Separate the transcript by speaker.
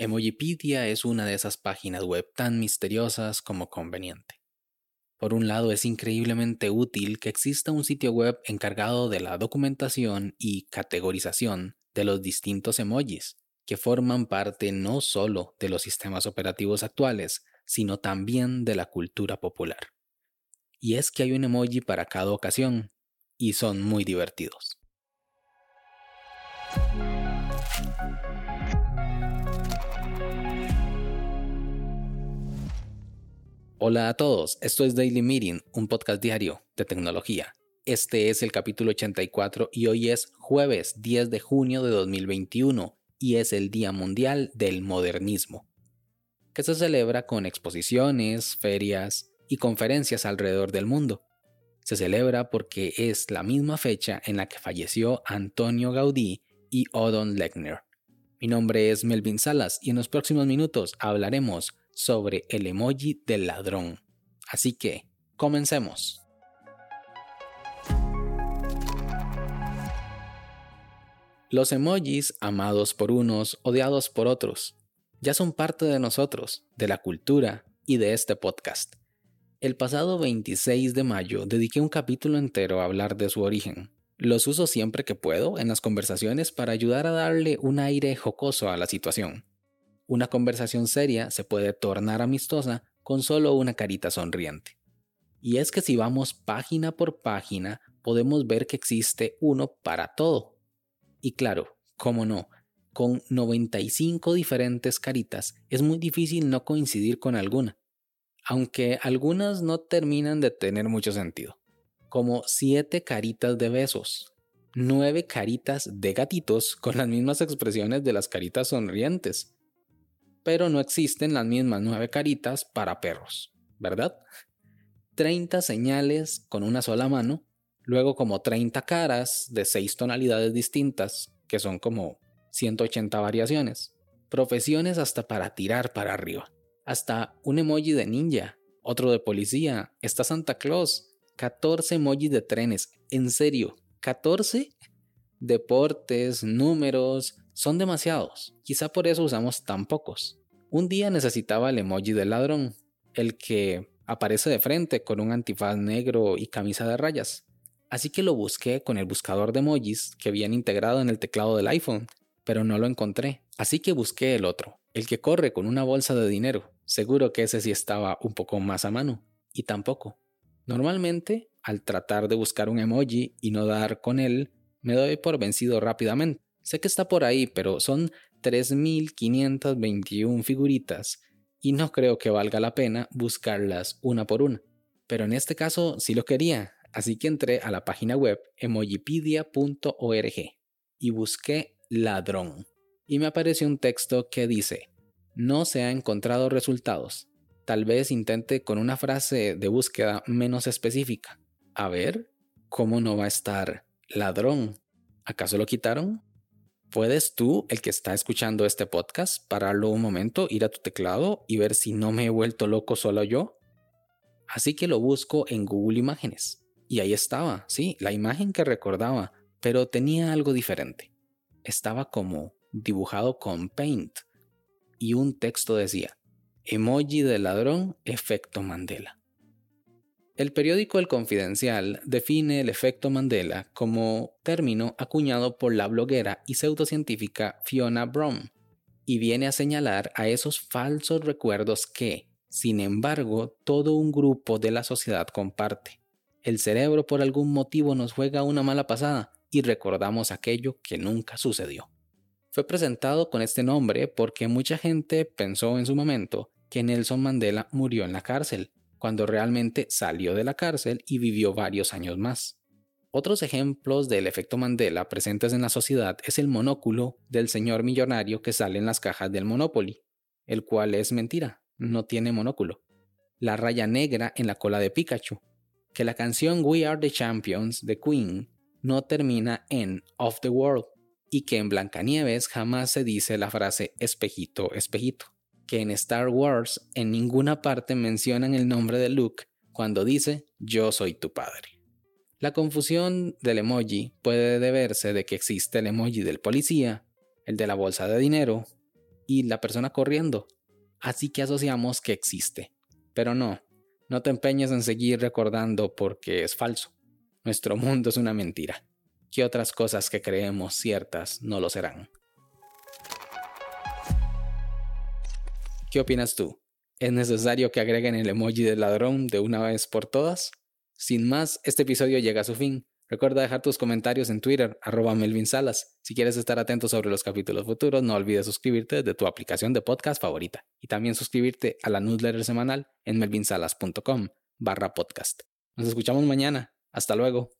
Speaker 1: Emojipedia es una de esas páginas web tan misteriosas como conveniente. Por un lado, es increíblemente útil que exista un sitio web encargado de la documentación y categorización de los distintos emojis, que forman parte no solo de los sistemas operativos actuales, sino también de la cultura popular. Y es que hay un emoji para cada ocasión, y son muy divertidos. Hola a todos, esto es Daily Meeting, un podcast diario de tecnología. Este es el capítulo 84 y hoy es jueves 10 de junio de 2021 y es el Día Mundial del Modernismo, que se celebra con exposiciones, ferias y conferencias alrededor del mundo. Se celebra porque es la misma fecha en la que falleció Antonio Gaudí y Odon Lechner. Mi nombre es Melvin Salas y en los próximos minutos hablaremos sobre el emoji del ladrón. Así que, comencemos. Los emojis, amados por unos, odiados por otros, ya son parte de nosotros, de la cultura y de este podcast. El pasado 26 de mayo dediqué un capítulo entero a hablar de su origen. Los uso siempre que puedo en las conversaciones para ayudar a darle un aire jocoso a la situación. Una conversación seria se puede tornar amistosa con solo una carita sonriente. Y es que si vamos página por página, podemos ver que existe uno para todo. Y claro, cómo no, con 95 diferentes caritas es muy difícil no coincidir con alguna, aunque algunas no terminan de tener mucho sentido, como 7 caritas de besos, 9 caritas de gatitos con las mismas expresiones de las caritas sonrientes, pero no existen las mismas nueve caritas para perros, ¿verdad? 30 señales con una sola mano, luego como 30 caras de 6 tonalidades distintas, que son como 180 variaciones, profesiones hasta para tirar para arriba, hasta un emoji de ninja, otro de policía, está Santa Claus, 14 emojis de trenes, en serio, 14 deportes, números, son demasiados. Quizá por eso usamos tan pocos. Un día necesitaba el emoji del ladrón, el que aparece de frente con un antifaz negro y camisa de rayas. Así que lo busqué con el buscador de emojis que habían integrado en el teclado del iPhone, pero no lo encontré. Así que busqué el otro, el que corre con una bolsa de dinero. Seguro que ese sí estaba un poco más a mano. Y tampoco. Normalmente, al tratar de buscar un emoji y no dar con él, me doy por vencido rápidamente. Sé que está por ahí, pero son 3.521 figuritas y no creo que valga la pena buscarlas una por una. Pero en este caso sí lo quería, así que entré a la página web emojipedia.org y busqué ladrón. Y me apareció un texto que dice, no se ha encontrado resultados. Tal vez intente con una frase de búsqueda menos específica. A ver, ¿cómo no va a estar ladrón? ¿Acaso lo quitaron? ¿Puedes tú, el que está escuchando este podcast, pararlo un momento, ir a tu teclado y ver si no me he vuelto loco solo yo? Así que lo busco en Google Imágenes. Y ahí estaba, sí, la imagen que recordaba, pero tenía algo diferente. Estaba como dibujado con Paint. Y un texto decía, emoji de ladrón, efecto Mandela. El periódico El Confidencial define el efecto Mandela como término acuñado por la bloguera y pseudocientífica Fiona Brown y viene a señalar a esos falsos recuerdos que, sin embargo, todo un grupo de la sociedad comparte. El cerebro por algún motivo nos juega una mala pasada y recordamos aquello que nunca sucedió. Fue presentado con este nombre porque mucha gente pensó en su momento que Nelson Mandela murió en la cárcel, cuando realmente salió de la cárcel y vivió varios años más. Otros ejemplos del efecto Mandela presentes en la sociedad es el monóculo del señor millonario que sale en las cajas del Monopoly, el cual es mentira, no tiene monóculo. La raya negra en la cola de Pikachu, que la canción We Are the Champions de Queen no termina en Of the World y que en Blancanieves jamás se dice la frase espejito, espejito que en Star Wars en ninguna parte mencionan el nombre de Luke cuando dice yo soy tu padre. La confusión del emoji puede deberse de que existe el emoji del policía, el de la bolsa de dinero y la persona corriendo. Así que asociamos que existe. Pero no, no te empeñes en seguir recordando porque es falso. Nuestro mundo es una mentira. ¿Qué otras cosas que creemos ciertas no lo serán? ¿Qué opinas tú? ¿Es necesario que agreguen el emoji del ladrón de una vez por todas? Sin más, este episodio llega a su fin. Recuerda dejar tus comentarios en Twitter, arroba Melvin Salas. Si quieres estar atento sobre los capítulos futuros, no olvides suscribirte desde tu aplicación de podcast favorita y también suscribirte a la newsletter semanal en melvinsalas.com barra podcast. Nos escuchamos mañana. Hasta luego.